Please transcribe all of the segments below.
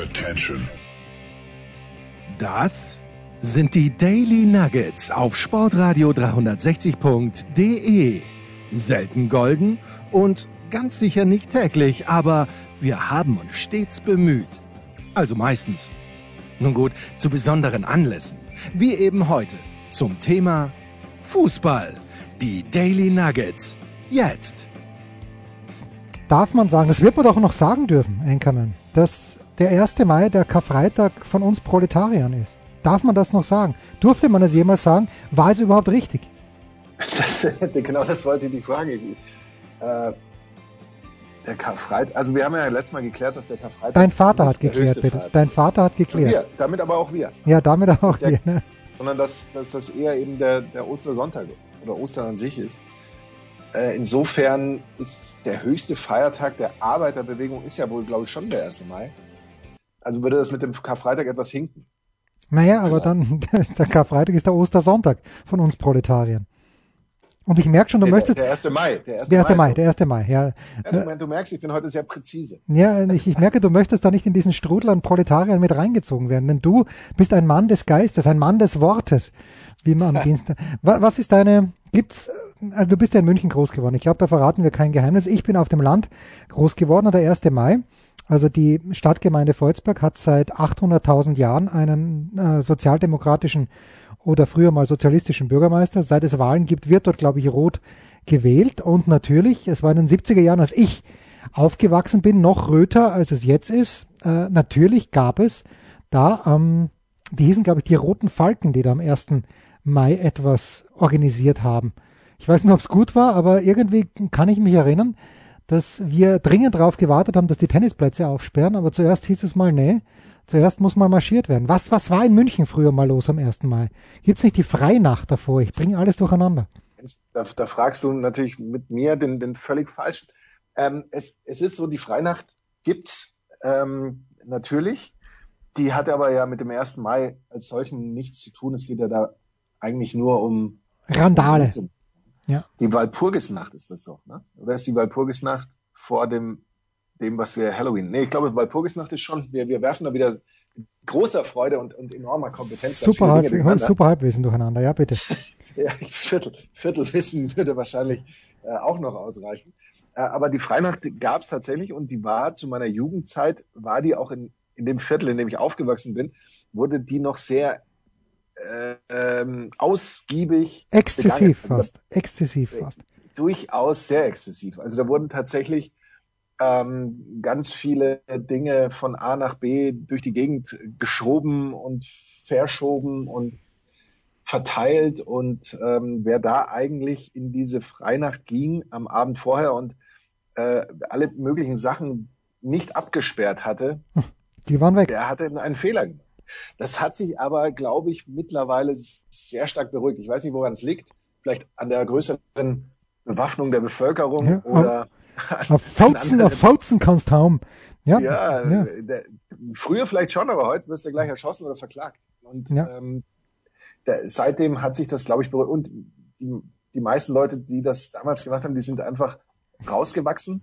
Attention. Das sind die Daily Nuggets auf Sportradio 360.de. Selten golden und ganz sicher nicht täglich, aber wir haben uns stets bemüht. Also meistens. Nun gut, zu besonderen Anlässen, wie eben heute zum Thema Fußball. Die Daily Nuggets. Jetzt. Darf man sagen, das wird man doch noch sagen dürfen, Enkermann, dass der 1. Mai der Karfreitag von uns Proletariern ist. Darf man das noch sagen? Durfte man das jemals sagen? War es überhaupt richtig? Das, genau das wollte ich die Frage. Äh, der Karfreitag, also wir haben ja letztes Mal geklärt, dass der Karfreitag. Dein Vater hat geklärt, bitte. Feiertag. Dein Vater hat geklärt. Wir, damit aber auch wir. Ja, damit auch der, wir. Ne? Sondern dass, dass das eher eben der, der Ostersonntag oder Ostern an sich ist. Äh, insofern ist der höchste Feiertag der Arbeiterbewegung ist ja wohl, glaube ich, schon der 1. Mai. Also würde das mit dem Karfreitag etwas hinken. Naja, aber dann, der Karfreitag ist der Ostersonntag von uns Proletariern. Und ich merke schon, du der, möchtest. Der 1. Mai. Der 1. Der 1. Mai, Mai, der 1. Mai, ja. Also, du merkst, ich bin heute sehr präzise. Ja, ich, ich merke, du möchtest da nicht in diesen Strudel an Proletariern mit reingezogen werden, denn du bist ein Mann des Geistes, ein Mann des Wortes, wie man am Dienstag. Was ist deine, gibt's, also du bist ja in München groß geworden. Ich glaube, da verraten wir kein Geheimnis. Ich bin auf dem Land groß geworden und der 1. Mai. Also die Stadtgemeinde Volzberg hat seit 800.000 Jahren einen äh, sozialdemokratischen oder früher mal sozialistischen Bürgermeister. Seit es Wahlen gibt, wird dort, glaube ich, rot gewählt. Und natürlich, es war in den 70er Jahren, als ich aufgewachsen bin, noch röter, als es jetzt ist. Äh, natürlich gab es da, ähm, die hießen, glaube ich, die Roten Falken, die da am 1. Mai etwas organisiert haben. Ich weiß nicht, ob es gut war, aber irgendwie kann ich mich erinnern, dass wir dringend darauf gewartet haben, dass die Tennisplätze aufsperren, aber zuerst hieß es mal, nee, zuerst muss mal marschiert werden. Was, was war in München früher mal los am 1. Mai? Gibt's nicht die Freinacht davor? Ich bringe alles durcheinander. Da, da, fragst du natürlich mit mir den, den völlig falschen. Ähm, es, es ist so, die Freinacht gibt's ähm, natürlich. Die hat aber ja mit dem 1. Mai als solchen nichts zu tun. Es geht ja da eigentlich nur um Randale. Um ja. Die Walpurgisnacht ist das doch, ne? Oder ist die Walpurgisnacht vor dem, dem, was wir Halloween? Nee, ich glaube, Walpurgisnacht ist schon, wir, wir werfen da wieder großer Freude und, und enormer Kompetenz. Super, halb, super Halbwissen durcheinander, ja, bitte. ja, Viertel, Viertelwissen würde wahrscheinlich äh, auch noch ausreichen. Äh, aber die Freinacht gab es tatsächlich und die war zu meiner Jugendzeit, war die auch in, in dem Viertel, in dem ich aufgewachsen bin, wurde die noch sehr ähm, ausgiebig. Exzessiv begangen. fast. Exzessiv fast. Durchaus sehr exzessiv. Also da wurden tatsächlich ähm, ganz viele Dinge von A nach B durch die Gegend geschoben und verschoben und verteilt und ähm, wer da eigentlich in diese Freinacht ging am Abend vorher und äh, alle möglichen Sachen nicht abgesperrt hatte, die waren weg. Der hatte einen Fehler gemacht. Das hat sich aber, glaube ich, mittlerweile sehr stark beruhigt. Ich weiß nicht, woran es liegt. Vielleicht an der größeren Bewaffnung der Bevölkerung ja, oder auf Fauzen, auf Fauzen kannst du haben. Ja, ja, ja. Der, früher vielleicht schon, aber heute wirst du gleich erschossen oder verklagt. Und ja. ähm, der, seitdem hat sich das, glaube ich, beruhigt. Und die, die meisten Leute, die das damals gemacht haben, die sind einfach rausgewachsen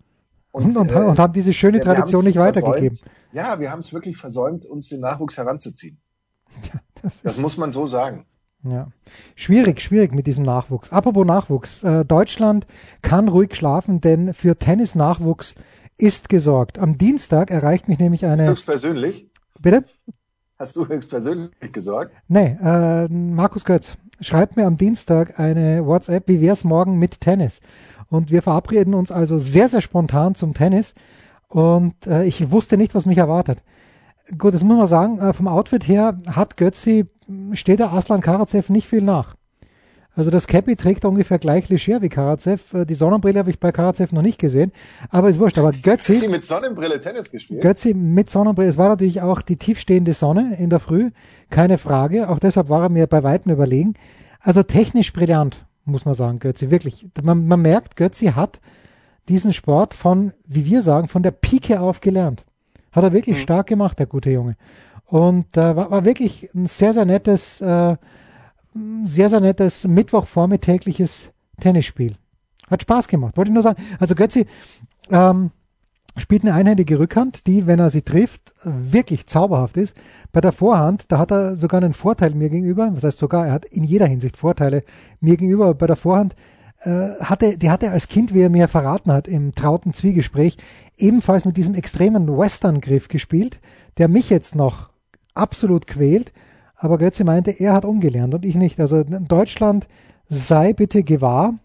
und, und, äh, und haben diese schöne Tradition nicht weitergegeben. Versäumt, ja, wir haben es wirklich versäumt, uns den Nachwuchs heranzuziehen. Ja, das, das muss man so sagen. Ja, schwierig, schwierig mit diesem Nachwuchs. Apropos Nachwuchs, äh, Deutschland kann ruhig schlafen, denn für Tennis-Nachwuchs ist gesorgt. Am Dienstag erreicht mich nämlich eine. Höchstpersönlich? Bitte? Hast du höchstpersönlich gesorgt? Nee, äh, Markus Götz schreibt mir am Dienstag eine WhatsApp, wie wär's morgen mit Tennis? Und wir verabreden uns also sehr, sehr spontan zum Tennis. Und äh, ich wusste nicht, was mich erwartet. Gut, das muss man sagen, äh, vom Outfit her hat Götzi, steht der Aslan Karacev nicht viel nach. Also das Cappy trägt ungefähr gleich leger wie Karacev. Äh, die Sonnenbrille habe ich bei Karacev noch nicht gesehen, aber ist wurscht. Aber Götzi... Götzi mit Sonnenbrille Tennis gespielt? Götzi mit Sonnenbrille. Es war natürlich auch die tiefstehende Sonne in der Früh, keine Frage. Auch deshalb war er mir bei Weitem überlegen. Also technisch brillant, muss man sagen, Götzi. Wirklich. Man, man merkt, Götzi hat diesen Sport von, wie wir sagen, von der Pike auf gelernt. Hat er wirklich mhm. stark gemacht, der gute Junge. Und äh, war, war wirklich ein sehr, sehr nettes, äh, sehr, sehr nettes Mittwochvormittägliches Tennisspiel. Hat Spaß gemacht, wollte ich nur sagen. Also Götzi, ähm, spielt eine einhändige Rückhand, die, wenn er sie trifft, wirklich zauberhaft ist. Bei der Vorhand, da hat er sogar einen Vorteil mir gegenüber. Was heißt sogar, er hat in jeder Hinsicht Vorteile mir gegenüber. Bei der Vorhand äh, hatte, die hatte er als Kind, wie er mir verraten hat, im trauten Zwiegespräch, ebenfalls mit diesem extremen Western-Griff gespielt, der mich jetzt noch absolut quält. Aber Götze meinte, er hat umgelernt und ich nicht. Also Deutschland sei bitte gewahr,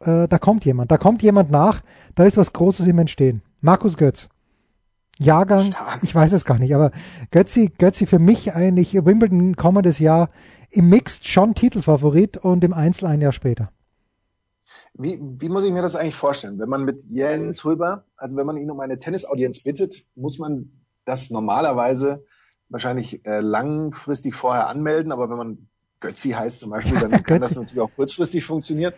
äh, da kommt jemand, da kommt jemand nach, da ist was Großes im Entstehen. Markus Götz. Jahrgang, Stark. ich weiß es gar nicht, aber Götzi, Götzi für mich eigentlich Wimbledon kommendes Jahr im Mixed schon Titelfavorit und im Einzel ein Jahr später. Wie, wie muss ich mir das eigentlich vorstellen? Wenn man mit Jens Röber, also wenn man ihn um eine Tennisaudienz bittet, muss man das normalerweise wahrscheinlich äh, langfristig vorher anmelden, aber wenn man Götzi heißt zum Beispiel, dann kann das natürlich auch kurzfristig funktionieren.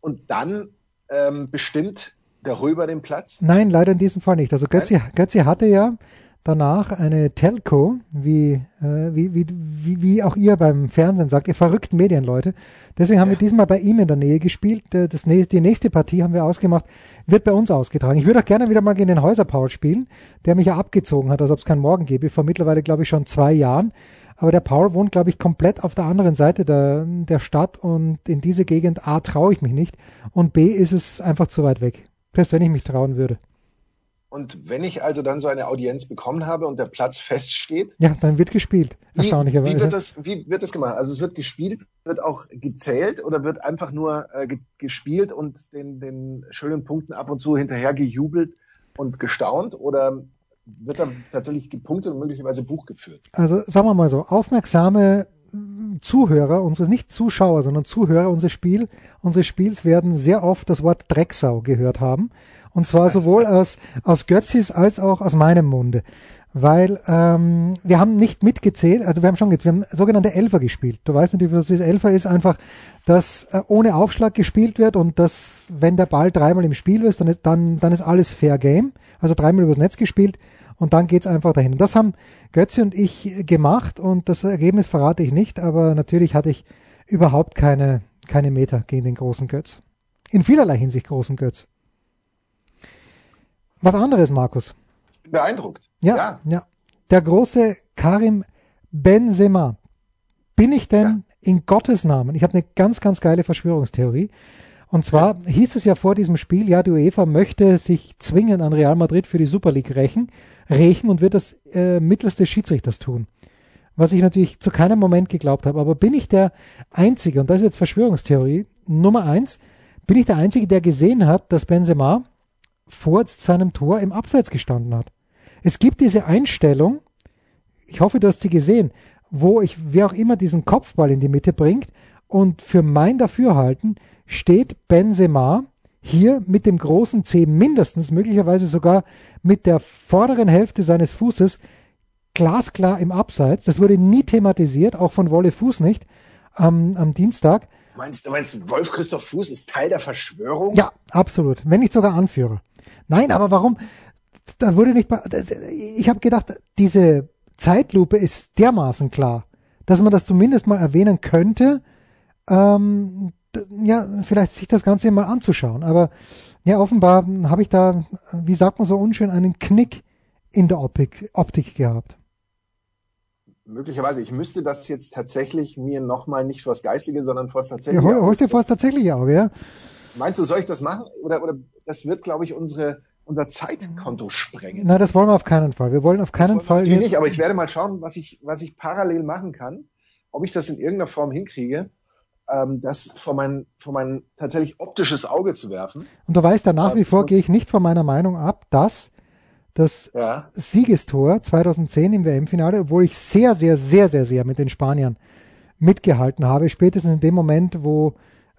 Und dann ähm, bestimmt der Röber den Platz? Nein, leider in diesem Fall nicht. Also Götzi, Götzi hatte ja danach eine Telco, wie, äh, wie, wie, wie, wie auch ihr beim Fernsehen sagt, ihr verrückten Medienleute. Deswegen haben ja. wir diesmal bei ihm in der Nähe gespielt. Äh, das, die nächste Partie haben wir ausgemacht, wird bei uns ausgetragen. Ich würde auch gerne wieder mal gegen den Häuser Paul spielen, der mich ja abgezogen hat, als ob es keinen Morgen gäbe, vor mittlerweile, glaube ich, schon zwei Jahren. Aber der Paul wohnt, glaube ich, komplett auf der anderen Seite der, der Stadt und in diese Gegend A traue ich mich nicht und B ist es einfach zu weit weg. Selbst wenn ich mich trauen würde. Und wenn ich also dann so eine Audienz bekommen habe und der Platz feststeht. Ja, dann wird gespielt. Erstaunlicherweise. Wie, wie, wird, das, wie wird das gemacht? Also es wird gespielt, wird auch gezählt oder wird einfach nur äh, gespielt und den, den schönen Punkten ab und zu hinterher gejubelt und gestaunt? Oder wird dann tatsächlich gepunktet und möglicherweise Buch geführt? Also sagen wir mal so, aufmerksame Zuhörer, unsere nicht Zuschauer, sondern Zuhörer unseres Spiel, unseres Spiels werden sehr oft das Wort Drecksau gehört haben. Und zwar sowohl aus, aus Götzis als auch aus meinem Munde. Weil ähm, wir haben nicht mitgezählt, also wir haben schon gezählt, wir haben sogenannte Elfer gespielt. Du weißt natürlich, was das Elfer ist, einfach, dass äh, ohne Aufschlag gespielt wird und dass, wenn der Ball dreimal im Spiel ist, dann dann, dann ist alles Fair Game. Also dreimal übers Netz gespielt und dann geht's einfach dahin. Und das haben Götze und ich gemacht und das Ergebnis verrate ich nicht, aber natürlich hatte ich überhaupt keine, keine Meter gegen den großen Götz. In vielerlei Hinsicht großen Götz. Was anderes, Markus. Ich bin beeindruckt. Ja, ja. ja. Der große Karim Benzema. Bin ich denn ja. in Gottes Namen? Ich habe eine ganz, ganz geile Verschwörungstheorie. Und zwar ja. hieß es ja vor diesem Spiel, ja, die UEFA möchte sich zwingend an Real Madrid für die Super League rächen rächen und wird das äh, mittels des Schiedsrichters tun. Was ich natürlich zu keinem Moment geglaubt habe. Aber bin ich der Einzige, und das ist jetzt Verschwörungstheorie Nummer eins, bin ich der Einzige, der gesehen hat, dass Benzema vor seinem Tor im Abseits gestanden hat. Es gibt diese Einstellung, ich hoffe, du hast sie gesehen, wo ich, wer auch immer diesen Kopfball in die Mitte bringt und für mein Dafürhalten steht Benzema hier mit dem großen C mindestens, möglicherweise sogar mit der vorderen Hälfte seines Fußes glasklar im Abseits. Das wurde nie thematisiert, auch von Wolle Fuß nicht ähm, am Dienstag. Meinst du, meinst Wolf Christoph Fuß ist Teil der Verschwörung? Ja, absolut. Wenn nicht sogar Anführer. Nein, aber warum? Da wurde nicht. Ich habe gedacht, diese Zeitlupe ist dermaßen klar, dass man das zumindest mal erwähnen könnte. Ähm, ja, vielleicht sich das Ganze mal anzuschauen. Aber ja, offenbar habe ich da, wie sagt man so unschön, einen Knick in der Optik, Optik gehabt. Möglicherweise. Ich müsste das jetzt tatsächlich mir nochmal nicht vors Geistige, sondern vors Tatsächliche. Ja, holst dir vors Tatsächliche Auge, ja. Meinst du, soll ich das machen? Oder, oder das wird, glaube ich, unsere, unser Zeitkonto sprengen. Na, das wollen wir auf keinen Fall. Wir wollen auf keinen Fall. Natürlich nicht, aber ich werde mal schauen, was ich, was ich parallel machen kann, ob ich das in irgendeiner Form hinkriege ähm, das vor mein, vor mein tatsächlich optisches Auge zu werfen. Und du weißt, da nach wie vor gehe ich nicht von meiner Meinung ab, dass das ja. Siegestor 2010 im WM-Finale, obwohl ich sehr, sehr, sehr, sehr, sehr mit den Spaniern mitgehalten habe, spätestens in dem Moment, wo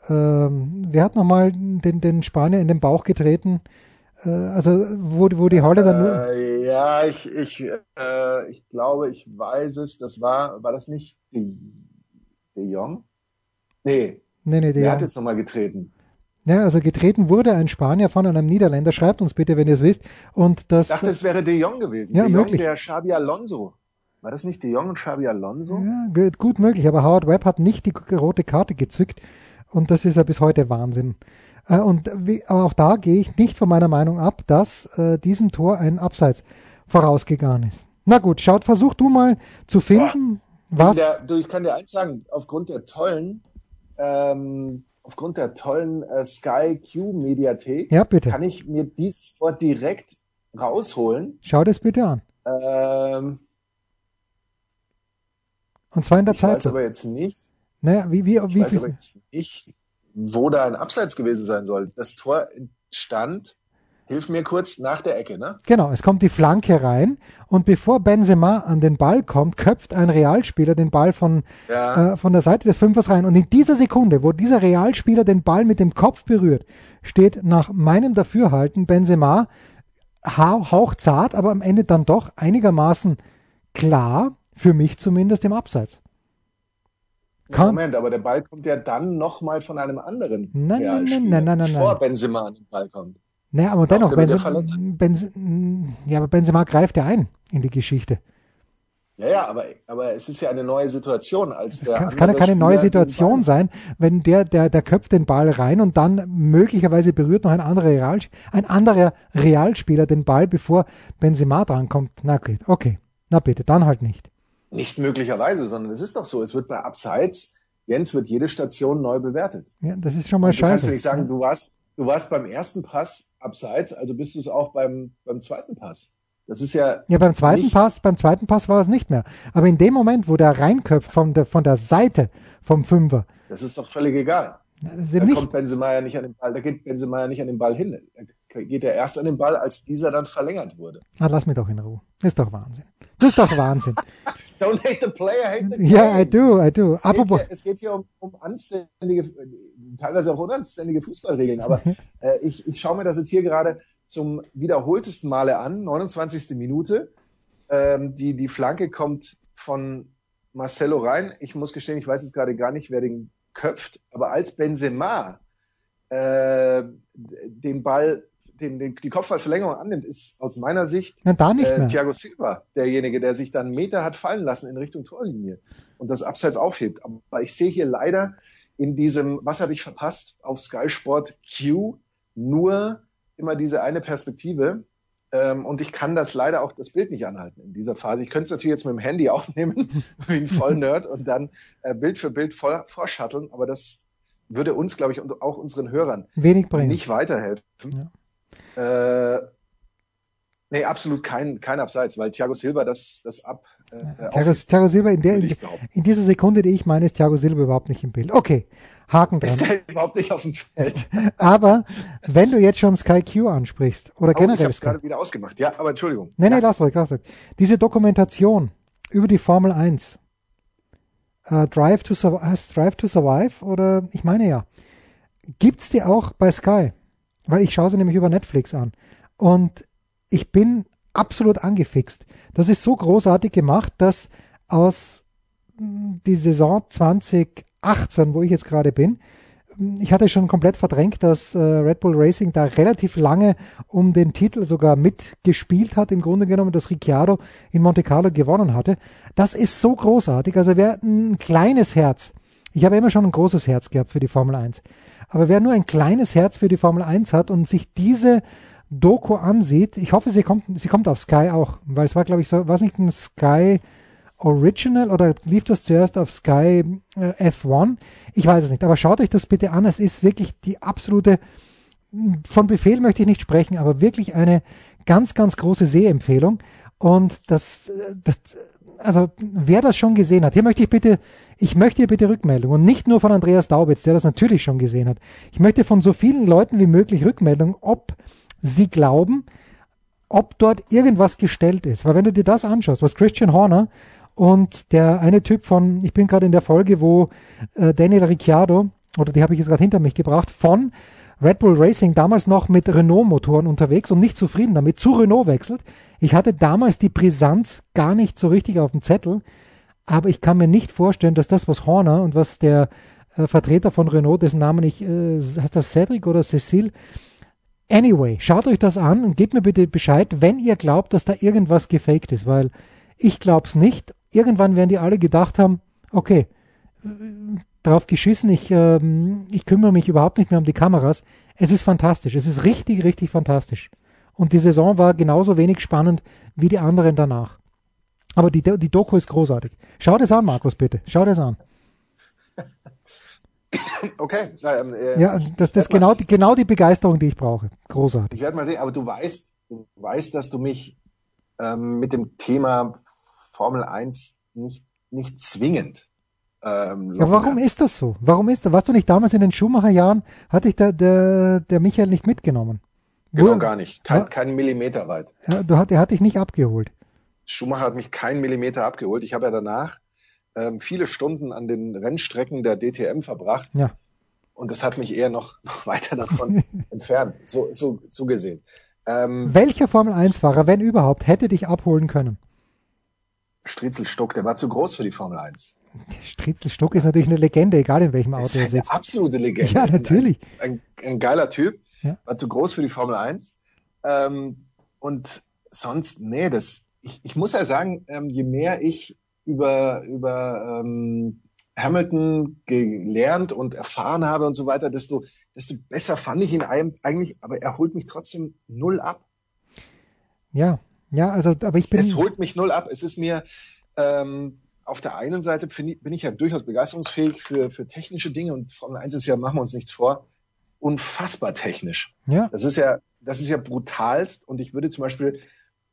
ähm, wer hat nochmal den, den Spanier in den Bauch getreten, äh, also wo, wo die Holländer nur... Äh, ja, ich, ich, äh, ich glaube, ich weiß es, das war, war das nicht De, De Jong? Nee. Nee, nee, der Wer hat jetzt nochmal getreten? Ja, also getreten wurde ein Spanier von einem Niederländer. Schreibt uns bitte, wenn ihr es wisst. Und das, ich dachte, es wäre De Jong gewesen. Ja, De möglich. der Xabi Alonso. War das nicht De Jong und Xabi Alonso? Ja, gut möglich. Aber Howard Webb hat nicht die rote Karte gezückt. Und das ist ja bis heute Wahnsinn. Äh, und auch da gehe ich nicht von meiner Meinung ab, dass äh, diesem Tor ein Abseits vorausgegangen ist. Na gut, schaut, versuch du mal zu finden, was. Der, du, ich kann dir eins sagen, aufgrund der tollen, ähm, aufgrund der tollen äh, Sky Q Mediathek ja, bitte. kann ich mir dieses Tor direkt rausholen. Schau das bitte an. Ähm, Und zwar in der ich Zeit. weiß aber jetzt nicht, Naja, wie, wie, ich wie weiß aber viel? jetzt nicht, wo da ein Abseits gewesen sein soll. Das Tor stand, hilf mir kurz, nach der Ecke, ne? Genau, es kommt die Flanke rein und bevor Benzema an den Ball kommt, köpft ein Realspieler den Ball von, Ja. äh, von der Seite des Fünfers rein. Und in dieser Sekunde, wo dieser Realspieler den Ball mit dem Kopf berührt, steht nach meinem Dafürhalten Benzema hau- hauchzart, aber am Ende dann doch einigermaßen klar, für mich zumindest, im Abseits. Kann, Moment, aber der Ball kommt ja dann nochmal von einem anderen Nein, nein, nein, nein, nein, nein, bevor nein. Benzema an den Ball kommt. Naja, aber dennoch, Benzema, verlängert. Benz, ja, aber Benzema greift ja ein in die Geschichte. Ja, ja, aber, aber es ist ja eine neue Situation, als der Es kann, es kann ja keine neue Spieler den Situation sein, wenn der, der, der köpft den Ball rein und dann möglicherweise berührt noch ein anderer, Real, ein anderer Realspieler den Ball, bevor Benzema drankommt. Na gut, okay. Na bitte, dann halt nicht. Nicht möglicherweise, sondern es ist doch so, es wird bei Abseits, Jens, wird jede Station neu bewertet. Ja, das ist schon mal Du kannst scheiße. ja nicht sagen, du warst, du warst beim ersten Pass Abseits, also bist du es auch beim, beim zweiten Pass. Das ist ja, Ja, beim zweiten Pass, beim zweiten Pass war es nicht mehr. Aber in dem Moment, wo der reinköpft von der, von der Seite vom Fünfer, das ist doch völlig egal. ist Da kommt Benzema ja nicht an den Ball, da geht Benzema ja nicht an den Ball hin. Geht er erst an den Ball, als dieser dann verlängert wurde. ah, lass mich doch in Ruhe. Das ist doch Wahnsinn. Das ist doch Wahnsinn. Don't hate the player, hate the game. Ja, I do, I do. Es geht, Apropos, hier, es geht hier um, um anständige, teilweise auch unanständige Fußballregeln, aber äh, ich, ich schaue mir das jetzt hier gerade zum wiederholtesten Male an, 29. Minute. Ähm, die, die Flanke kommt von Marcelo rein. Ich muss gestehen, ich weiß jetzt gerade gar nicht, wer den köpft, aber als Benzema äh, den Ball, den, den, die Kopfballverlängerung annimmt, ist aus meiner Sicht na, da nicht äh, mehr. Thiago Silva, derjenige, der sich dann Meter hat fallen lassen in Richtung Torlinie und das Abseits aufhebt. Aber ich sehe hier leider in diesem, was habe ich verpasst, auf Sky Sport Q nur immer diese eine Perspektive. Ähm, und ich kann das leider auch das Bild nicht anhalten in dieser Phase. Ich könnte es natürlich jetzt mit dem Handy aufnehmen, wie ein Vollnerd und dann äh, Bild für Bild vor, vorschatteln, aber das würde uns, glaube ich, und auch unseren Hörern Wenig bringen. nicht weiterhelfen. Äh, nee, absolut kein, kein Abseits, weil Thiago Silva das, das ab. Äh, Thiago, aufhebt, Thiago Silva, in, der, in, ich in dieser Sekunde, die ich meine, ist Thiago Silva überhaupt nicht im Bild. Okay, Haken Ist dran. der überhaupt nicht auf dem Feld? Aber wenn du jetzt schon Sky Q ansprichst oder Oh, ich generell habe es Sky. gerade wieder ausgemacht. Ja, aber Entschuldigung. Nee, nee, ja, lass ruhig, lass ruhig. Diese Dokumentation über die Formel 1, äh, Drive, to Survive, Drive to Survive oder ich meine ja, gibt's die auch bei Sky? Weil ich schaue sie nämlich über Netflix an. Und ich bin absolut angefixt. Das ist so großartig gemacht, dass aus mh, die Saison 2018, wo ich jetzt gerade bin, mh, ich hatte schon komplett verdrängt, dass äh, Red Bull Racing da relativ lange um den Titel sogar mitgespielt hat, im Grunde genommen, dass Ricciardo in Monte Carlo gewonnen hatte. Das ist so großartig. Also wer ein kleines Herz, ich habe immer schon ein großes Herz gehabt für die Formel 1, aber wer nur ein kleines Herz für die Formel 1 hat und sich diese Doku ansieht, ich hoffe, sie kommt, sie kommt auf Sky auch, weil es war, glaube ich, so, war es nicht ein Sky Original oder lief das zuerst auf Sky äh, F1? Ich weiß es nicht, aber schaut euch das bitte an. Es ist wirklich die absolute, von Befehl möchte ich nicht sprechen, aber wirklich eine ganz, ganz große Sehempfehlung. Und das, äh, das, also wer das schon gesehen hat, hier möchte ich bitte, ich möchte hier bitte Rückmeldung und nicht nur von Andreas Daubitz, der das natürlich schon gesehen hat. Ich möchte von so vielen Leuten wie möglich Rückmeldung, ob sie glauben, ob dort irgendwas gestellt ist. Weil wenn du dir das anschaust, was Christian Horner und der eine Typ von, ich bin gerade in der Folge, wo äh, Daniel Ricciardo, oder die habe ich jetzt gerade hinter mich gebracht, von Red Bull Racing damals noch mit Renault-Motoren unterwegs und nicht zufrieden damit, zu Renault wechselt. Ich hatte damals die Brisanz gar nicht so richtig auf dem Zettel, aber ich kann mir nicht vorstellen, dass das, was Horner und was der äh, Vertreter von Renault, dessen Namen ich, äh, heißt das Cedric oder Cecil, Anyway, schaut euch das an und gebt mir bitte Bescheid, wenn ihr glaubt, dass da irgendwas gefaked ist, weil ich glaube es nicht. Irgendwann werden die alle gedacht haben, okay, drauf geschissen, ich, ähm, ich kümmere mich überhaupt nicht mehr um die Kameras. Es ist fantastisch. Es ist richtig, richtig fantastisch. Und die Saison war genauso wenig spannend wie die anderen danach. Aber die, die Doku ist großartig. Schau das an, Markus, bitte. Schau das an. Okay. Ähm, äh, ja, das, das ist genau die, genau die Begeisterung, die ich brauche. Großartig. Ich werde mal sehen, aber du weißt, du weißt, dass du mich ähm, mit dem Thema Formel 1 nicht, nicht zwingend ähm, ja, warum ist das so? Warum ist das? Warst du nicht damals in den Schumacher-Jahren, hatte ich der, der, der Michael nicht mitgenommen? Genau, Wo, gar nicht. Kein, ja, keinen Millimeter weit. Ja, du hat, er hat dich nicht abgeholt. Schumacher hat mich keinen Millimeter abgeholt. Ich habe ja danach ähm, viele Stunden an den Rennstrecken der DTM verbracht. Ja. Und das hat mich eher noch, noch weiter davon entfernt, so, so, so gesehen. Ähm, Welcher Formel 1-Fahrer, wenn überhaupt, hätte dich abholen können? Striezelstuck, der war zu groß für die Formel 1. Striezelstuck ist natürlich eine Legende, egal in welchem Auto er sitzt. Eine absolute Legende. Ja, natürlich. Ein, ein, ein geiler Typ, ja. war zu groß für die Formel 1. Ähm, und sonst, nee, das, ich, ich muss ja sagen, ähm, je mehr ich über, über ähm, Hamilton gelernt und erfahren habe und so weiter, desto, desto besser fand ich ihn eigentlich, aber er holt mich trotzdem null ab. Ja, ja, also, aber ich bin. Es, es holt mich null ab. Es ist mir, ähm, auf der einen Seite bin ich ja durchaus begeisterungsfähig für, für technische Dinge und Formel 1 ist ja, machen wir uns nichts vor, unfassbar technisch. Ja. Das ist ja, das ist ja brutalst und ich würde zum Beispiel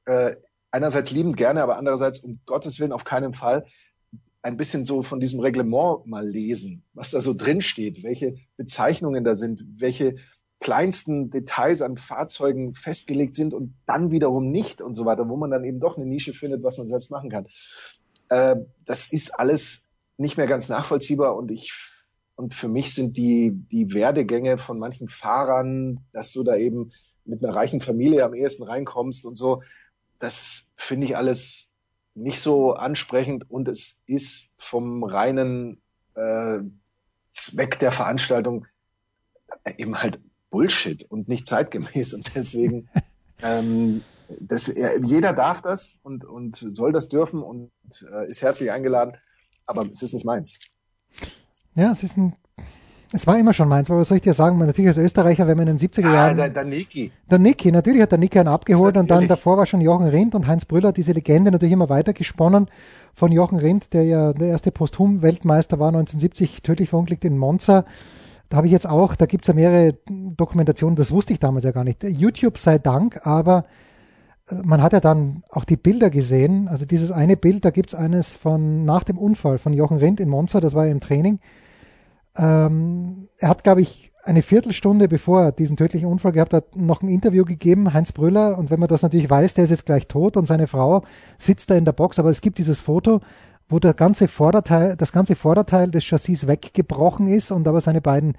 äh, einerseits liebend gerne, aber andererseits um Gottes Willen auf keinen Fall ein bisschen so von diesem Reglement mal lesen, was da so drin steht, welche Bezeichnungen da sind, welche kleinsten Details an Fahrzeugen festgelegt sind und dann wiederum nicht und so weiter, wo man dann eben doch eine Nische findet, was man selbst machen kann. Äh, das ist alles nicht mehr ganz nachvollziehbar und ich und für mich sind die die Werdegänge von manchen Fahrern, dass du da eben mit einer reichen Familie am ehesten reinkommst und so, das finde ich alles nicht so ansprechend und es ist vom reinen äh, Zweck der Veranstaltung eben halt Bullshit und nicht zeitgemäß und deswegen ähm, das, jeder darf das und, und soll das dürfen und äh, ist herzlich eingeladen, aber es ist nicht meins. Ja, es ist ein es war immer schon meins, aber was soll ich dir sagen? natürlich als Österreicher, wenn man in den 70er Jahren. Ah, der, der Niki. Der Niki, natürlich hat der Niki einen abgeholt natürlich. und dann davor war schon Jochen Rindt und Heinz Brüller, diese Legende natürlich immer weiter gesponnen von Jochen Rindt, der ja der erste Posthum-Weltmeister war 1970, tödlich verunglückt in Monza. Da habe ich jetzt auch, da gibt es ja mehrere Dokumentationen, das wusste ich damals ja gar nicht. YouTube sei Dank, aber man hat ja dann auch die Bilder gesehen. Also dieses eine Bild, da gibt es eines von nach dem Unfall von Jochen Rindt in Monza, das war ja im Training. Ähm, er hat, glaube ich, eine Viertelstunde bevor er diesen tödlichen Unfall gehabt hat, noch ein Interview gegeben, Heinz Brüller. Und wenn man das natürlich weiß, der ist jetzt gleich tot und seine Frau sitzt da in der Box. Aber es gibt dieses Foto, wo der ganze Vorderteil, das ganze Vorderteil des Chassis weggebrochen ist und aber seine beiden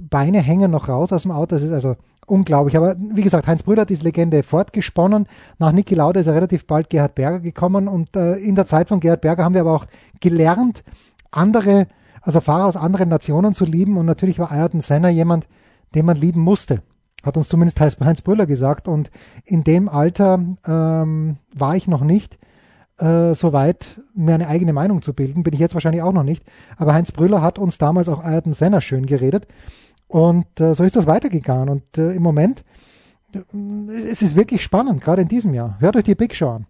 Beine hängen noch raus aus dem Auto. Das ist also unglaublich. Aber wie gesagt, Heinz Brüder hat diese Legende fortgesponnen. Nach Niki Lauda ist er relativ bald Gerhard Berger gekommen und äh, in der Zeit von Gerhard Berger haben wir aber auch gelernt, andere, also Fahrer aus anderen Nationen zu lieben und natürlich war Ayrton Senna jemand, den man lieben musste. Hat uns zumindest Heinz Brüller gesagt und in dem Alter ähm, war ich noch nicht äh, so weit, mir eine eigene Meinung zu bilden. Bin ich jetzt wahrscheinlich auch noch nicht. Aber Heinz Brüller hat uns damals auch Ayrton Senna schön geredet. Und äh, so ist das weitergegangen. Und äh, im Moment, äh, es ist wirklich spannend, gerade in diesem Jahr. Hört euch die Big Show an.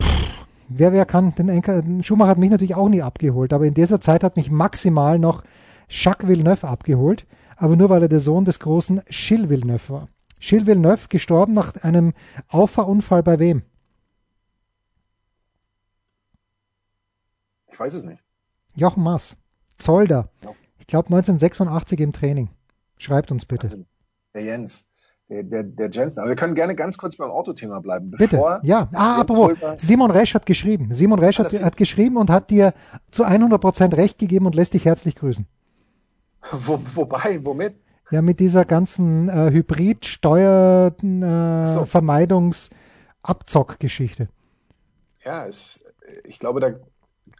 Pff, wer, wer kann, den, Enker, Schumacher hat mich natürlich auch nie abgeholt, aber in dieser Zeit hat mich maximal noch Jacques Villeneuve abgeholt, aber nur weil er der Sohn des großen Gilles Villeneuve war. Gilles Villeneuve gestorben nach einem Auffahrunfall bei wem? Ich weiß es nicht. Jochen Maas. Zolder. Ja. Ich glaube 1986 im Training. Schreibt uns bitte. Der Jens. Der, der, der Jensen. Aber wir können gerne ganz kurz beim Autothema bleiben. Bevor bitte. Ja. Ah, apropos. Simon Resch hat geschrieben. Simon Resch hat, hat geschrieben und hat dir zu 100% recht gegeben und lässt dich herzlich grüßen. Wo, wobei, womit? Ja, mit dieser ganzen äh, Hybrid-Steuer-Vermeidungs-Abzock-Geschichte. Äh, ja, es, ich glaube, da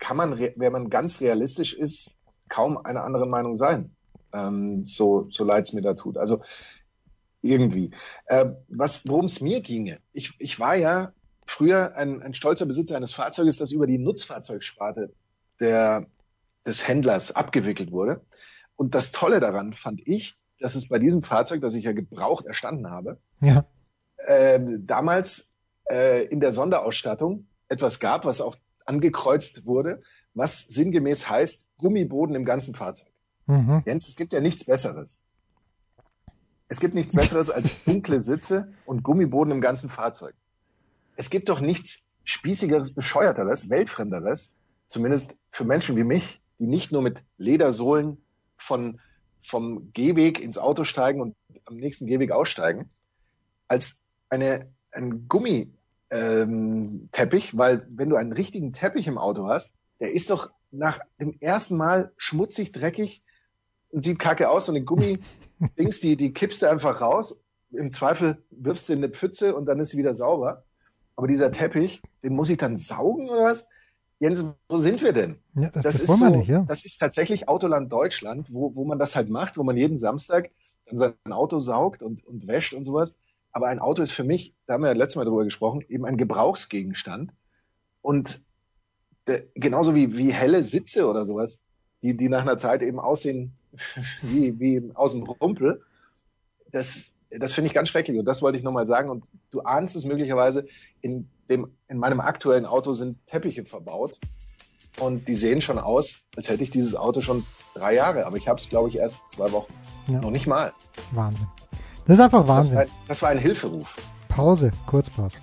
kann man, wenn man ganz realistisch ist, kaum einer anderen Meinung sein. Ähm, so, so leid es mir da tut. Also irgendwie. Äh, was, worum es mir ginge, ich, ich war ja früher ein, ein stolzer Besitzer eines Fahrzeuges, das über die Nutzfahrzeugsparte der des Händlers abgewickelt wurde. Und das Tolle daran fand ich, dass es bei diesem Fahrzeug, das ich ja gebraucht erstanden habe, Ja. äh, damals äh, in der Sonderausstattung etwas gab, was auch angekreuzt wurde, was sinngemäß heißt Gummiboden im ganzen Fahrzeug. Mhm. Jens, es gibt ja nichts Besseres. Es gibt nichts Besseres als dunkle Sitze und Gummiboden im ganzen Fahrzeug. Es gibt doch nichts spießigeres, bescheuerteres, weltfremderes, zumindest für Menschen wie mich, die nicht nur mit Ledersohlen von, vom Gehweg ins Auto steigen und am nächsten Gehweg aussteigen, als eine, ein Gummiteppich, ähm, weil wenn du einen richtigen Teppich im Auto hast, der ist doch nach dem ersten Mal schmutzig, dreckig und sieht kacke aus und den Gummi-Dings, die, die kippst du einfach raus. Im Zweifel wirfst du in eine Pfütze und dann ist sie wieder sauber. Aber dieser Teppich, den muss ich dann saugen oder was? Jens, wo sind wir denn? Ja, das, das, ist wollen wir so, nicht, ja. das ist tatsächlich Autoland Deutschland, wo, wo man das halt macht, wo man jeden Samstag dann sein Auto saugt und, und wäscht und sowas. Aber ein Auto ist für mich, da haben wir ja letztes Mal drüber gesprochen, eben ein Gebrauchsgegenstand. Und der, genauso wie, wie helle Sitze oder sowas, die, die nach einer Zeit eben aussehen wie, wie aus dem Rumpel, das, das finde ich ganz schrecklich. Und das wollte ich nochmal sagen. Und du ahnst es möglicherweise, in, dem, in meinem aktuellen Auto sind Teppiche verbaut. Und die sehen schon aus, als hätte ich dieses Auto schon drei Jahre. Aber ich habe es, glaube ich, erst zwei Wochen. Ja. Noch nicht mal. Wahnsinn. Das ist einfach Das war, Wahnsinn. ein, das war ein Hilferuf. Pause, Kurzpause.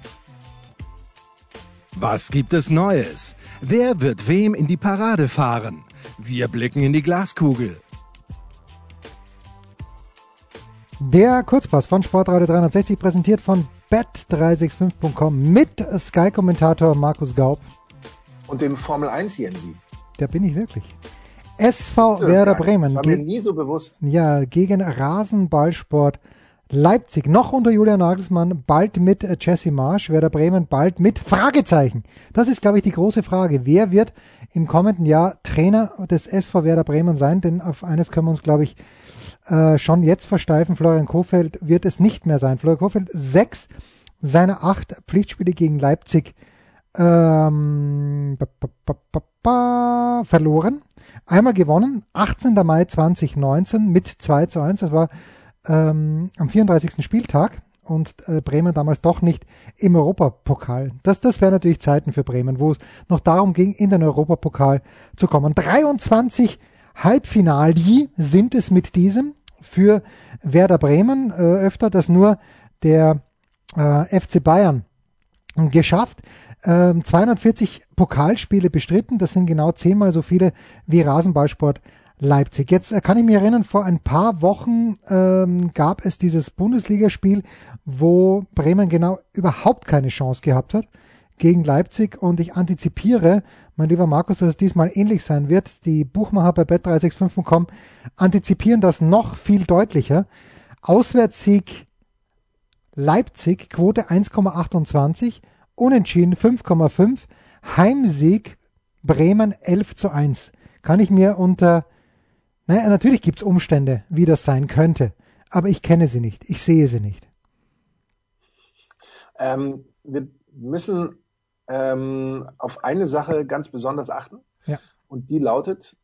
Was gibt es Neues? Wer wird wem in die Parade fahren? Wir blicken in die Glaskugel. Der Kurzpass von Sportradio 360 präsentiert von bet365.com mit Sky-Kommentator Markus Gaub. Und dem Formel 1 Jensi. Der bin ich wirklich. SV Werder Bremen. Das war mir nie so bewusst. ja, gegen Rasenballsport Leipzig. Noch unter Julian Nagelsmann, bald mit äh, Jesse Marsch. Werder Bremen bald mit Fragezeichen. Das ist, glaube ich, die große Frage. Wer wird im kommenden Jahr Trainer des SV Werder Bremen sein? Denn auf eines können wir uns, glaube ich, äh, schon jetzt versteifen. Florian Kofeld wird es nicht mehr sein. Florian Kofeld sechs seiner acht Pflichtspiele gegen Leipzig ähm, ba, ba, ba, verloren. Einmal gewonnen, 18. Mai 2019 mit 2 zu 1. Das war ähm, am 34. Spieltag und äh, Bremen damals doch nicht im Europapokal. Das, das wäre natürlich Zeiten für Bremen, wo es noch darum ging, in den Europapokal zu kommen. 23 Halbfinali sind es mit diesem für Werder Bremen. Äh, öfter das nur der äh, FC Bayern geschafft. Ähm, 240 Pokalspiele bestritten, das sind genau zehnmal so viele wie Rasenballsport Leipzig. Jetzt äh, kann ich mich erinnern, vor ein paar Wochen ähm, gab es dieses Bundesligaspiel, wo Bremen genau überhaupt keine Chance gehabt hat gegen Leipzig und ich antizipiere, mein lieber Markus, dass es diesmal ähnlich sein wird. Die Buchmacher bei bet365.com antizipieren das noch viel deutlicher. Auswärtssieg Leipzig, Quote 1,28, Unentschieden 5,5, Heimsieg Bremen 11 zu 1. Kann ich mir unter, naja, natürlich gibt es Umstände, wie das sein könnte, aber ich kenne sie nicht, ich sehe sie nicht. Ähm, wir müssen ähm, auf eine Sache ganz besonders achten. Ja. Und die lautet,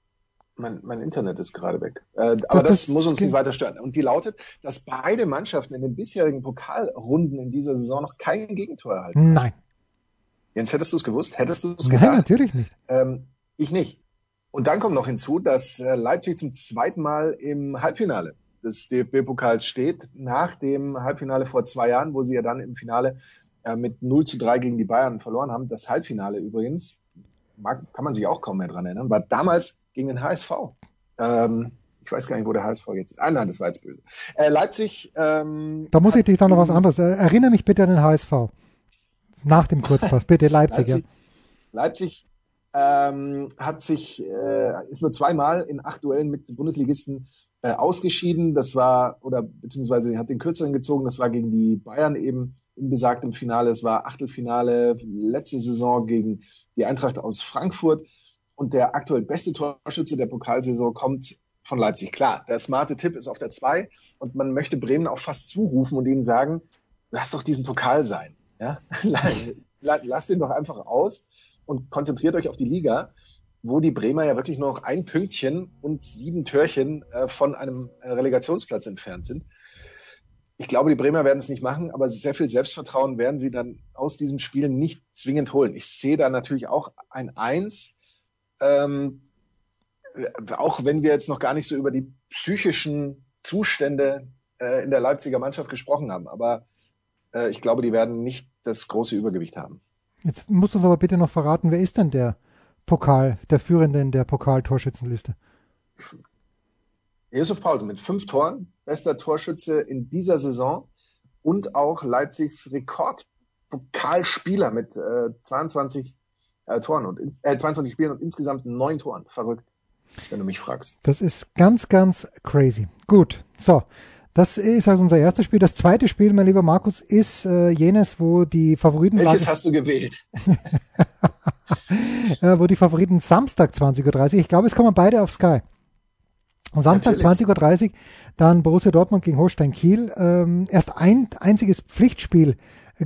mein, mein Internet ist gerade weg. Äh, aber das, das muss uns nicht weiter stören. Und die lautet, dass beide Mannschaften in den bisherigen Pokalrunden in dieser Saison noch kein Gegentor erhalten. Nein, Jens, hättest du es gewusst? Hättest du es nein, gedacht? natürlich nicht. Ähm, ich nicht. Und dann kommt noch hinzu, dass äh, Leipzig zum zweiten Mal im Halbfinale des DFB-Pokals steht, nach dem Halbfinale vor zwei Jahren, wo sie ja dann im Finale äh, mit 0 zu 3 gegen die Bayern verloren haben. Das Halbfinale übrigens, mag, kann man sich auch kaum mehr dran erinnern, war damals gegen den HSV. Ähm, ich weiß gar nicht, wo der HSV jetzt ist. Ah nein, das war jetzt böse. Äh, Leipzig. Ähm, Da muss ich dich doch noch was anderes. Äh, Erinnere mich bitte an den HSV. Nach dem Kurzpass, bitte Leipzig. Leipzig, Leipzig ähm, hat sich, äh, ist nur zweimal in acht Duellen mit Bundesligisten äh, ausgeschieden. Das war, oder beziehungsweise hat den kürzeren gezogen, das war gegen die Bayern eben in besagtem Finale. Es war Achtelfinale letzte Saison gegen die Eintracht aus Frankfurt. Und der aktuell beste Torschütze der Pokalsaison kommt von Leipzig. Klar, der smarte Tipp ist auf der zwei und man möchte Bremen auch fast zurufen und ihnen sagen, lass doch diesen Pokal sein. Ja? La- Lasst den doch einfach aus und konzentriert euch auf die Liga. wo die Bremer ja wirklich nur noch ein Pünktchen und sieben Törchen äh, von einem äh, Relegationsplatz entfernt sind. Ich glaube, die Bremer werden es nicht machen, aber sehr viel Selbstvertrauen werden sie dann aus diesem Spiel nicht zwingend holen. Ich sehe da natürlich auch ein Eins, ähm, auch wenn wir jetzt noch gar nicht so über die psychischen Zustände äh, in der Leipziger Mannschaft gesprochen haben. Aber äh, ich glaube, die werden nicht das große Übergewicht haben. Jetzt musst du uns aber bitte noch verraten, wer ist denn der Pokal, der Führende in der Pokal-Torschützenliste? Yusuf Paulsen mit fünf Toren, bester Torschütze in dieser Saison und auch Leipzigs Rekordpokalspieler mit äh, 22 äh, Toren und äh, 22 Spielen und insgesamt neun Toren. Verrückt, wenn du mich fragst. Das ist ganz, ganz crazy. Gut, so. Das ist also unser erstes Spiel. Das zweite Spiel, mein lieber Markus, ist äh, jenes, wo die Favoriten. Welches hast du gewählt? äh, wo die Favoriten Samstag 20.30 Uhr. Ich glaube, es kommen beide auf Sky. Samstag 20.30 Uhr, dann Borussia Dortmund gegen Holstein Kiel. Ähm, erst ein einziges Pflichtspiel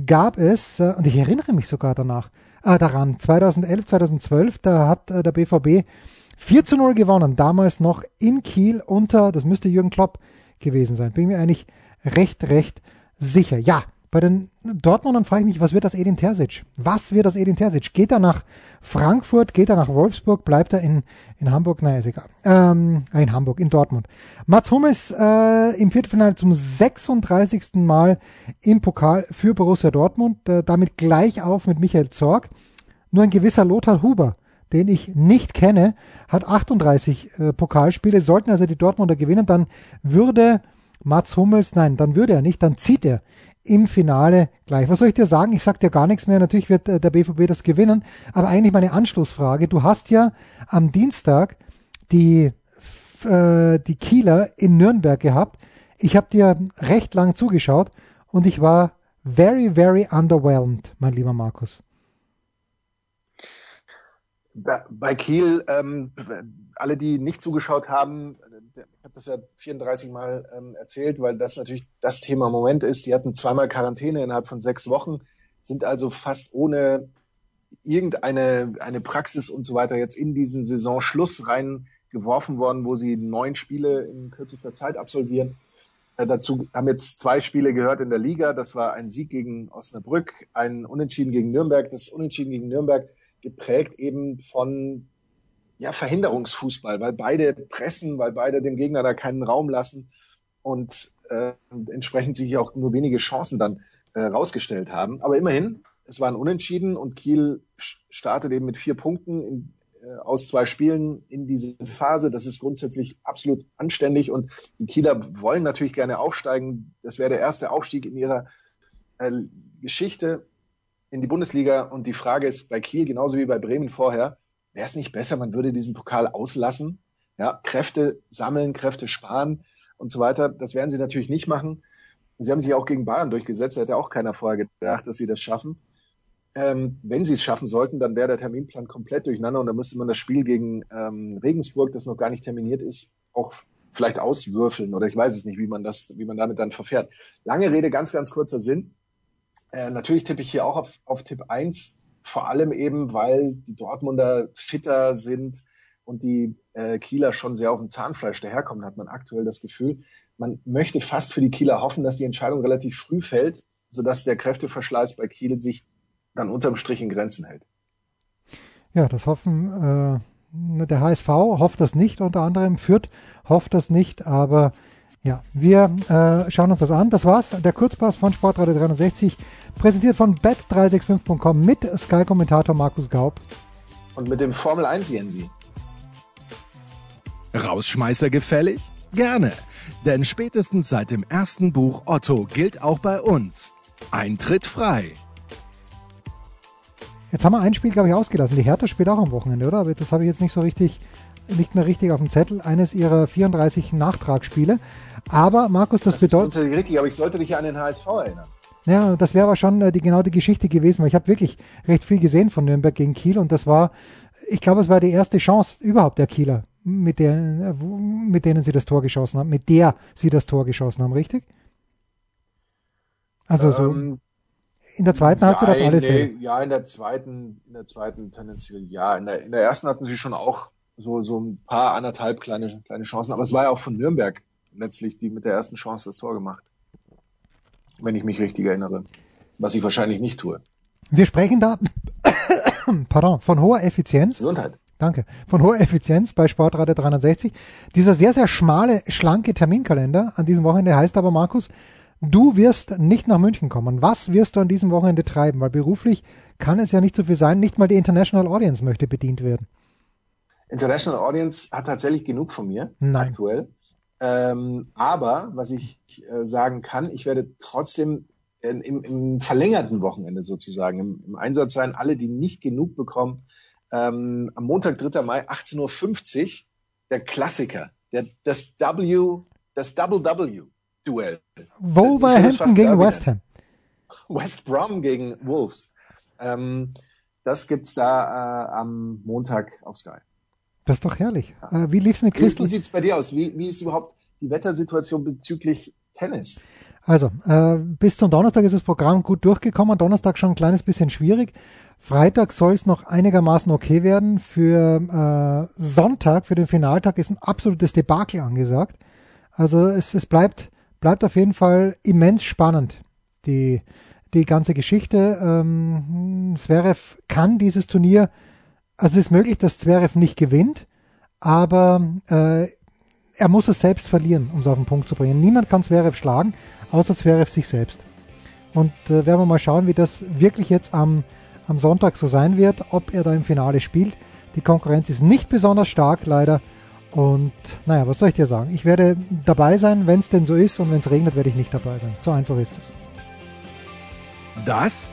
gab es, äh, und ich erinnere mich sogar danach, äh, daran, 2011, 2012, da hat äh, der BVB 4 zu 0 gewonnen, damals noch in Kiel unter, das müsste Jürgen Klopp gewesen sein. Bin mir eigentlich recht, recht sicher. Ja, bei den Dortmundern frage ich mich, was wird das Edin Terzic? Was wird das Edin Terzic? Geht er nach Frankfurt? Geht er nach Wolfsburg? Bleibt er in, in Hamburg? Naja, ist egal. Ähm, in Hamburg, in Dortmund. Mats Hummels äh, im Viertelfinale zum 36. Mal im Pokal für Borussia Dortmund. Äh, damit gleich auf mit Michael Zorg. Nur ein gewisser Lothar Huber, den ich nicht kenne, hat 38 äh, Pokalspiele. Sollten also die Dortmunder gewinnen, dann würde Mats Hummels, nein, dann würde er nicht, dann zieht er im Finale gleich. Was soll ich dir sagen? Ich sag dir gar nichts mehr. Natürlich wird äh, der BVB das gewinnen. Aber eigentlich meine Anschlussfrage. Du hast ja am Dienstag die, äh, die Kieler in Nürnberg gehabt. Ich habe dir recht lang zugeschaut und ich war very, very underwhelmed, mein lieber Markus. Bei Kiel, ähm, alle, die nicht zugeschaut haben, ich habe das ja 34 Mal ähm, erzählt, weil das natürlich das Thema im Moment ist. Die hatten zweimal Quarantäne innerhalb von sechs Wochen, sind also fast ohne irgendeine eine Praxis und so weiter jetzt in diesen Saisonschluss reingeworfen worden, wo sie neun Spiele in kürzester Zeit absolvieren. Äh, dazu haben jetzt zwei Spiele gehört in der Liga. Das war ein Sieg gegen Osnabrück, ein Unentschieden gegen Nürnberg. Das Unentschieden gegen Nürnberg geprägt eben von ja, Verhinderungsfußball, weil beide pressen, weil beide dem Gegner da keinen Raum lassen und äh, entsprechend sich auch nur wenige Chancen dann äh, rausgestellt haben. Aber immerhin, es waren Unentschieden und Kiel startet eben mit vier Punkten in, äh, aus zwei Spielen in diese Phase. Das ist grundsätzlich absolut anständig und die Kieler wollen natürlich gerne aufsteigen. Das wäre der erste Aufstieg in ihrer äh, Geschichte in die Bundesliga und die Frage ist bei Kiel genauso wie bei Bremen vorher, wäre es nicht besser, man würde diesen Pokal auslassen, ja, Kräfte sammeln, Kräfte sparen und so weiter. Das werden sie natürlich nicht machen. Sie haben sich auch gegen Bayern durchgesetzt, da hätte auch keiner vorher gedacht, dass sie das schaffen. Ähm, wenn sie es schaffen sollten, dann wäre der Terminplan komplett durcheinander und dann müsste man das Spiel gegen ähm, Regensburg, das noch gar nicht terminiert ist, auch vielleicht auswürfeln oder ich weiß es nicht, wie man das, wie man damit dann verfährt. Lange Rede, ganz, ganz kurzer Sinn. Äh, natürlich tippe ich hier auch auf, auf Tipp 1 vor allem eben, weil die Dortmunder fitter sind und die äh, Kieler schon sehr auf dem Zahnfleisch daherkommen, hat man aktuell das Gefühl. Man möchte fast für die Kieler hoffen, dass die Entscheidung relativ früh fällt, sodass der Kräfteverschleiß bei Kiel sich dann unterm Strich in Grenzen hält. Ja, das hoffen äh, der HSV hofft das nicht, unter anderem Fürth hofft das nicht, aber ja, wir äh, schauen uns das an. Das war's, der Kurzpass von Sportradio 360, präsentiert von bet365.com mit Sky-Kommentator Markus Gaub. Und mit dem Formel 1 Jensi. Rausschmeißer gefällig? Gerne, denn spätestens seit dem ersten Buch Otto gilt auch bei uns. Eintritt frei. Jetzt haben wir ein Spiel, glaube ich, ausgelassen. Die Hertha spielt auch am Wochenende, oder? Aber das habe ich jetzt nicht so richtig, nicht mehr richtig auf dem Zettel. Eines ihrer 34 Nachtragsspiele. Aber Markus, das, das bedeutet. Das ist richtig, aber ich sollte dich an den HSV erinnern. Ja, das wäre aber schon äh, die, genau die Geschichte gewesen, weil ich habe wirklich recht viel gesehen von Nürnberg gegen Kiel und das war, ich glaube, es war die erste Chance überhaupt der Kieler, mit, der, äh, mit denen sie das Tor geschossen haben, mit der sie das Tor geschossen haben, richtig? Also so. Ähm, in der zweiten Halbzeit auf alle nee, Fälle. Ja, in der zweiten, in der zweiten tendenziell ja. In der, in der ersten hatten sie schon auch so, so ein paar anderthalb kleine, kleine Chancen. Aber es war ja auch von Nürnberg letztlich die mit der ersten Chance das Tor gemacht. Wenn ich mich richtig erinnere. Was ich wahrscheinlich nicht tue. Wir sprechen da, pardon, von hoher Effizienz. Gesundheit. Danke. Von hoher Effizienz bei Sportradio 360. Dieser sehr, sehr schmale, schlanke Terminkalender an diesem Wochenende heißt aber, Markus, du wirst nicht nach München kommen. Was wirst du an diesem Wochenende treiben? Weil beruflich kann es ja nicht so viel sein. Nicht mal die International Audience möchte bedient werden. International Audience hat tatsächlich genug von mir Nein. aktuell. Ähm, aber was ich äh, sagen kann, ich werde trotzdem im, im verlängerten Wochenende sozusagen im, im Einsatz sein. Alle, die nicht genug bekommen, ähm, am Montag, 3. Mai, 18.50 Uhr, der Klassiker, der, das W, das Double W Duell. Wolverhampton gegen West Ham. West Brom gegen Wolves. Ähm, das gibt's da äh, am Montag auf Sky. Das ist doch herrlich. Äh, wie lief's mit Christel? Wie, wie sieht's bei dir aus? Wie, wie ist überhaupt die Wettersituation bezüglich Tennis? Also, äh, bis zum Donnerstag ist das Programm gut durchgekommen. Donnerstag schon ein kleines bisschen schwierig. Freitag soll es noch einigermaßen okay werden. Für äh, Sonntag, für den Finaltag, ist ein absolutes Debakel angesagt. Also es, es bleibt, bleibt auf jeden Fall immens spannend, die, die ganze Geschichte. Ähm, Zverev kann dieses Turnier, also es ist möglich, dass Zverev nicht gewinnt, aber äh, er muss es selbst verlieren, um es auf den Punkt zu bringen. Niemand kann Zverev schlagen, außer Zverev sich selbst. Und äh, werden wir mal schauen, wie das wirklich jetzt am am Sonntag so sein wird, ob er da im Finale spielt. Die Konkurrenz ist nicht besonders stark, leider. Und naja, was soll ich dir sagen? Ich werde dabei sein, wenn es denn so ist und wenn es regnet, werde ich nicht dabei sein. So einfach ist es. Das